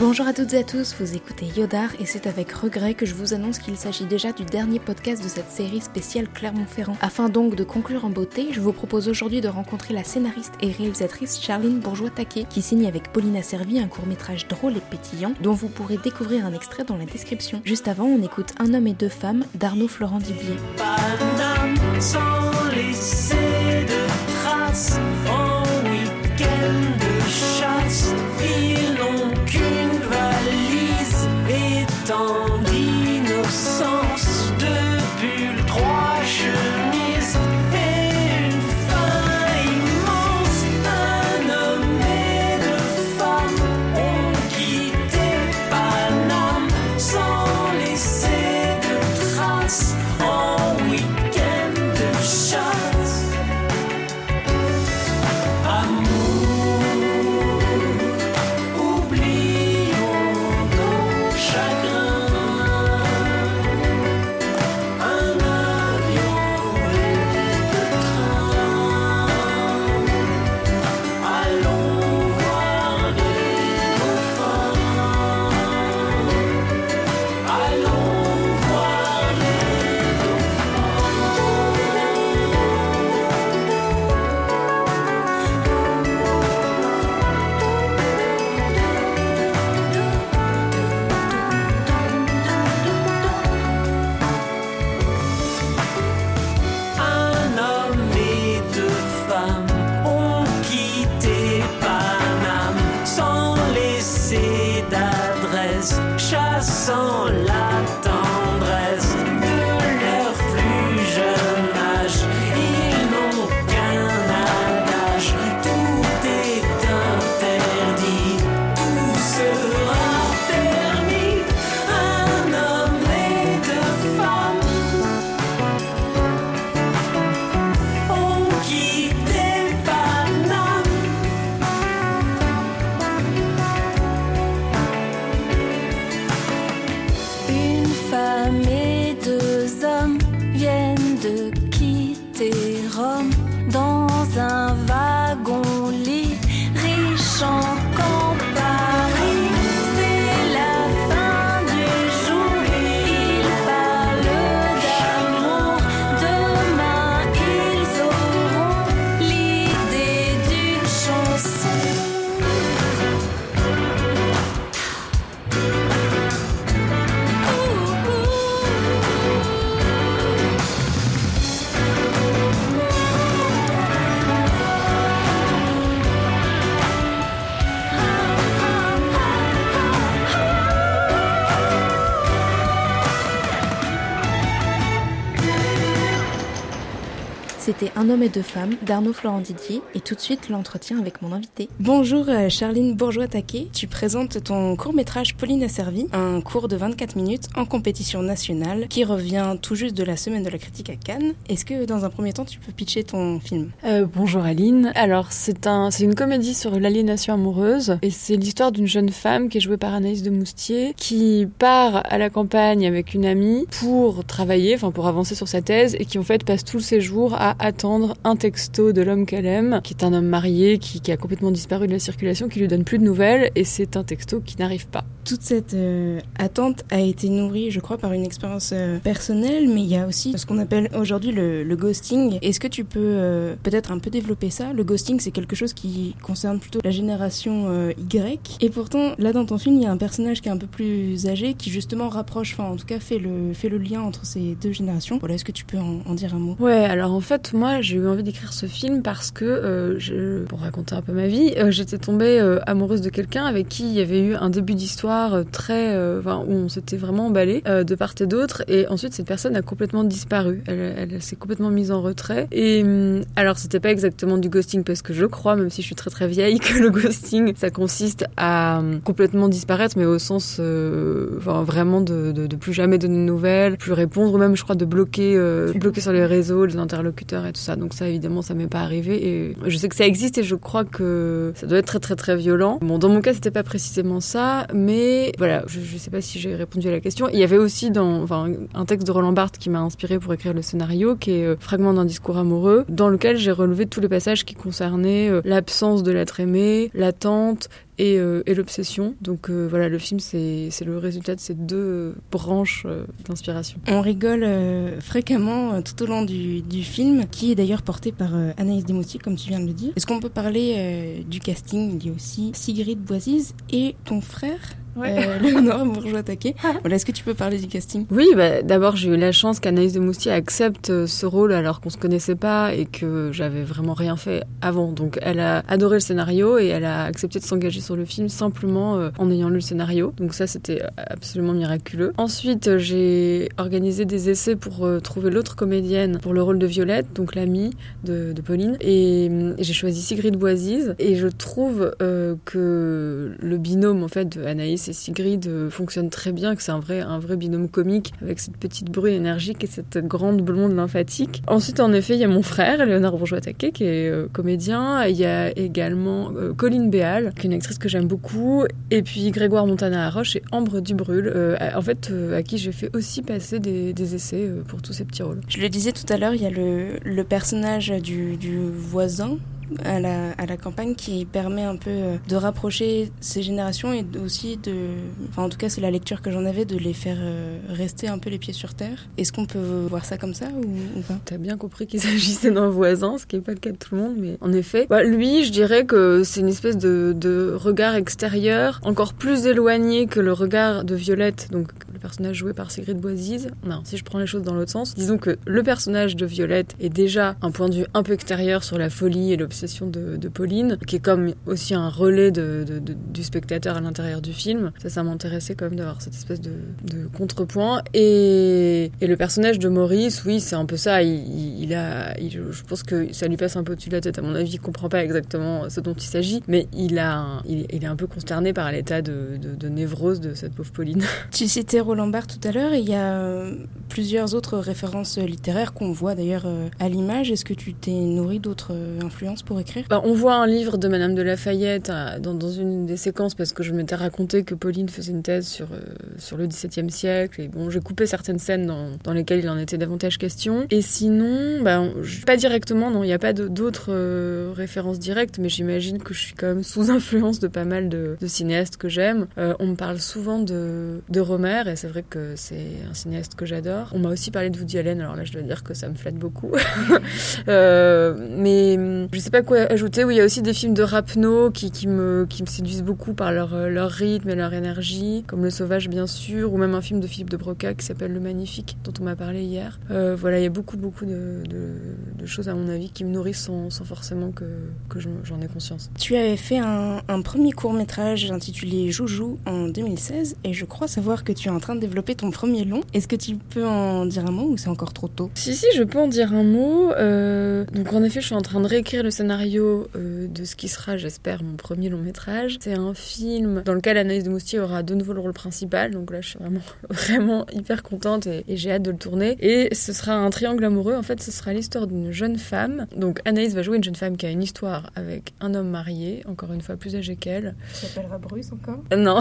Bonjour à toutes et à tous, vous écoutez Yodar et c'est avec regret que je vous annonce qu'il s'agit déjà du dernier podcast de cette série spéciale Clermont-Ferrand. Afin donc de conclure en beauté, je vous propose aujourd'hui de rencontrer la scénariste et réalisatrice Charline Bourgeois-Taquet qui signe avec Paulina Servi un court-métrage drôle et pétillant dont vous pourrez découvrir un extrait dans la description. Juste avant, on écoute Un homme et deux femmes d'Arnaud Florent Dibier. C'était Un homme et deux femmes d'Arnaud Florent Didier et tout de suite l'entretien avec mon invité. Bonjour euh, Charline Bourgeois-Taquet, tu présentes ton court-métrage Pauline a servi, un cours de 24 minutes en compétition nationale qui revient tout juste de la semaine de la critique à Cannes. Est-ce que dans un premier temps tu peux pitcher ton film? Euh, Bonjour Aline. Alors c'est un, une comédie sur l'aliénation amoureuse et c'est l'histoire d'une jeune femme qui est jouée par Anaïs de Moustier qui part à la campagne avec une amie pour travailler, enfin pour avancer sur sa thèse et qui en fait passe tout le séjour à attendre un texto de l'homme qu'elle aime, qui est un homme marié, qui, a complètement disparu de la circulation, qui lui donne plus de nouvelles, et c'est un texto qui n'arrive pas. Toute cette euh, attente a été nourrie, je crois, par une expérience euh, personnelle, mais il y a aussi ce qu'on appelle aujourd'hui le, ghosting. Est-ce que tu peux euh, peut-être un peu développer ça? Le ghosting, c'est quelque chose qui concerne plutôt la génération Y, et pourtant, là dans ton film, il y a un personnage qui est un peu plus âgé, qui justement rapproche, enfin en tout cas fait le, fait le lien entre ces deux générations. Voilà, est-ce que tu peux en, en dire un mot? Ouais, alors en fait, moi, j'ai eu envie d'écrire ce film parce que, euh, pour raconter un peu ma vie, euh, j'étais tombée euh, amoureuse de quelqu'un avec qui il y avait eu un début d'histoire très, enfin, où on s'était vraiment emballé de part et d'autre, et ensuite cette personne a complètement disparu. Elle, s'est complètement mise en retrait. Et hum, alors, c'était pas exactement du ghosting parce que je crois, même si je suis très très vieille, que le ghosting, ça consiste à hum, complètement disparaître, mais au sens, enfin, vraiment de, de, de, plus jamais donner de nouvelles, plus répondre, ou même, je crois, de bloquer, bloquer sur les réseaux les interlocuteurs et tout ça. Donc ça, évidemment, ça m'est pas arrivé. Et je sais que ça existe et je crois que ça doit être très très très violent. Bon, dans mon cas, c'était pas précisément ça, mais voilà, je, sais pas si j'ai répondu à la question. Il y avait aussi dans, enfin, un texte de Roland Barthes qui m'a inspiré pour écrire le scénario, qui est euh, Fragment d'un discours amoureux, dans lequel j'ai relevé tous les passages qui concernaient euh, l'absence de l'être aimé, l'attente et, et l'obsession. Donc voilà, le film, c'est le résultat de ces deux branches d'inspiration. On rigole fréquemment tout au long du, film, qui est d'ailleurs porté par Anaïs Desmoutiers, comme tu viens de le dire. Est-ce qu'on peut parler du casting? Il y a aussi Sigrid Boisise et ton frère? Ouais. euh, Léonore Bourgeois-Taquet. voilà, Est-ce que tu peux parler du casting? Oui, bah, d'abord j'ai eu la chance qu'Anaïs de Moustier accepte euh, ce rôle alors qu'on se connaissait pas et que j'avais vraiment rien fait avant. Donc elle a adoré le scénario et elle a accepté de s'engager sur le film simplement euh, en ayant lu le scénario. Donc ça c'était absolument miraculeux. Ensuite euh, j'ai organisé des essais pour trouver l'autre comédienne pour le rôle de Violette, donc l'amie de, de, Pauline. Et, et j'ai choisi Sigrid Boisise et je trouve que le binôme en fait de Anaïs et Sigrid euh, fonctionnent très bien, que c'est un vrai, un vrai binôme comique avec cette petite bruit énergique et cette grande blonde lymphatique. Ensuite, en effet, il y a mon frère, Léonard Bourgeois-Taquet, qui est euh, comédien. Il y a également euh, Colline Béal, qui est une actrice que j'aime beaucoup. Et puis Grégoire Montana Arroche et Ambre Dubrul, en fait, à qui j'ai fait aussi passer des, essais pour tous ces petits rôles. Je le disais tout à l'heure, il y a le, le personnage du, du voisin à la, campagne qui permet un peu euh, de rapprocher ces générations et aussi de, enfin en tout cas c'est la lecture que j'en avais, de les faire euh, rester un peu les pieds sur terre. Est-ce qu'on peut voir ça comme ça ou, pas? T'as bien compris qu'il s'agissait d'un voisin, ce qui n'est pas le cas de tout le monde, mais en effet, bah, lui je dirais que c'est une espèce de, de regard extérieur encore plus éloigné que le regard de Violette, donc personnage joué par Sigrid Boisise. Non, si je prends les choses dans l'autre sens, disons que le personnage de Violette est déjà un point de vue un peu extérieur sur la folie et l'obsession de, Pauline, qui est comme aussi un relais du spectateur à l'intérieur du film. Ça, ça m'intéressait quand même d'avoir cette espèce de, contrepoint. Et, le personnage de Maurice, oui, c'est un peu ça. Il, a, je pense que ça lui passe un peu au-dessus de la tête. À mon avis, il comprend pas exactement ce dont il s'agit, mais il a, il, est un peu consterné par l'état de, névrose de cette pauvre Pauline. Tu citais Roland Barthes tout à l'heure, il y a euh, plusieurs autres références littéraires qu'on voit d'ailleurs euh, à l'image. Est-ce que tu t'es nourri d'autres euh, influences pour écrire? Bah, On voit un livre de Madame de Lafayette dans, dans, une des séquences parce que je m'étais raconté que Pauline faisait une thèse sur, sur le XVIIe siècle. Et bon, j'ai coupé certaines scènes dans, dans, lesquelles il en était davantage question. Et sinon, bah, pas directement, non, il n'y a pas d'autres références directes, mais j'imagine que je suis quand même sous influence de pas mal de, cinéastes que j'aime. on me parle souvent de, de et c'est vrai que c'est un cinéaste que j'adore. On m'a aussi parlé de Woody Allen, alors là je dois dire que ça me flatte beaucoup. euh, mais je sais pas quoi ajouter. Oui, il y a aussi des films de rapno qui, me, séduisent beaucoup par leur, leur rythme et leur énergie, comme Le Sauvage bien sûr, ou même un film de Philippe de Broca qui s'appelle Le Magnifique, dont on m'a parlé hier. Euh, voilà, il y a beaucoup beaucoup de, choses à mon avis qui me nourrissent sans, forcément que, que j'en ai conscience. Tu avais fait un, un premier court métrage intitulé Joujou en 2016 et je crois savoir que tu es en train de développer ton premier long. Est-ce que tu peux en dire un mot ou c'est encore trop tôt Si, si, je peux en dire un mot. Euh, donc en effet, je suis en train de réécrire le scénario euh, de ce qui sera, j'espère, mon premier long métrage. C'est un film dans lequel Anaïs de Moustier aura de nouveau le rôle principal. Donc là, je suis vraiment, vraiment hyper contente et, j'ai hâte de le tourner. Et ce sera un triangle amoureux. En fait, ce sera l'histoire d'une jeune femme. Donc Anaïs va jouer une jeune femme qui a une histoire avec un homme marié, encore une fois plus âgé qu'elle. Il s'appellera Bruce encore? Non.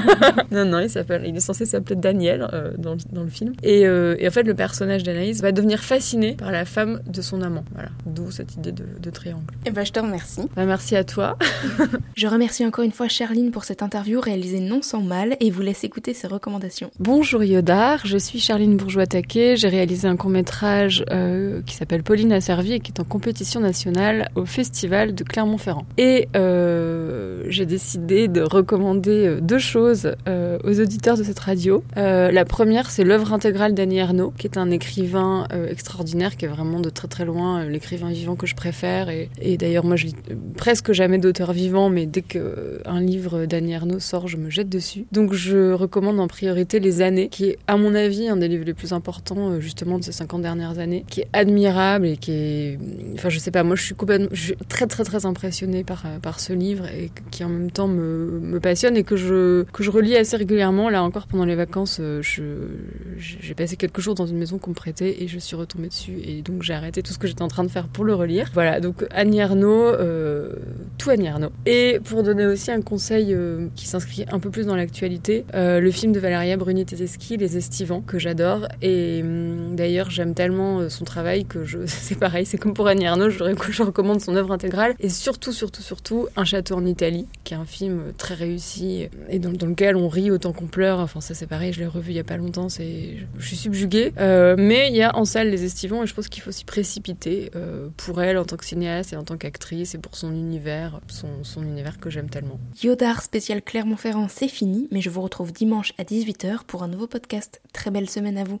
non, non, il s'appelle, il est censé s'appelait Daniel euh, dans, dans, le film. Et, euh, et, en fait, le personnage d'Anaïs va devenir fasciné par la femme de son amant. Voilà, d'où cette idée de, de triangle. Et eh ben, je te remercie. Bah, merci à toi. je remercie encore une fois Charline pour cette interview réalisée non sans mal et vous laisse écouter ses recommandations. Bonjour Yodar, je suis Charline Bourgeois-Taquet. J'ai réalisé un court-métrage euh, qui s'appelle Pauline a servi et qui est en compétition nationale au Festival de Clermont-Ferrand. Et euh, j'ai décidé de recommander deux choses euh, aux auditeurs de cette radio euh, la première, c'est l'œuvre intégrale d'Annie Ernaux, qui est un écrivain euh, extraordinaire, qui est vraiment de très très loin euh, l'écrivain vivant que je préfère. Et, d'ailleurs, moi, je lis presque jamais d'auteur vivant, mais dès qu'un livre d'Annie Ernaux sort, je me jette dessus. Donc, je recommande en priorité Les Années, qui est, à mon avis, un des livres les plus importants, justement, de ces 50 dernières années, qui est admirable et qui est. Enfin, je sais pas, moi, je suis complètement. Je suis très très très impressionnée par, par ce livre et qui en même temps me, me passionne et que je, que je relis assez régulièrement, là encore pendant les vacances, euh, j'ai passé quelques jours dans une maison qu'on me prêtait et je suis retombée dessus. Et donc j'ai arrêté tout ce que j'étais en train de faire pour le relire. Voilà, donc Annie euh, tout Annie Ernaux. Et pour donner aussi un conseil euh, qui s'inscrit un peu plus dans l'actualité, le film de Valeria Bruni-Tedeschi, Les Estivants, que j'adore. Et hum, D'ailleurs, j'aime tellement son travail que je, c'est pareil, c'est comme pour Annie Arnaud, je, je recommande son œuvre intégrale. Et surtout, surtout, surtout, Un château en Italie, qui est un film très réussi et dans, lequel on rit autant qu'on pleure. Enfin, ça, c'est pareil, je l'ai revu il y a pas longtemps, c'est, je, suis subjuguée. mais il y a en salle Les Estivants et je pense qu'il faut s'y précipiter pour elle en tant que cinéaste et en tant qu'actrice et pour son son univers que j'aime tellement. Yodar spécial Clermont-Ferrand, c'est fini, mais je vous retrouve dimanche à 18h pour un nouveau podcast. Très belle semaine à vous.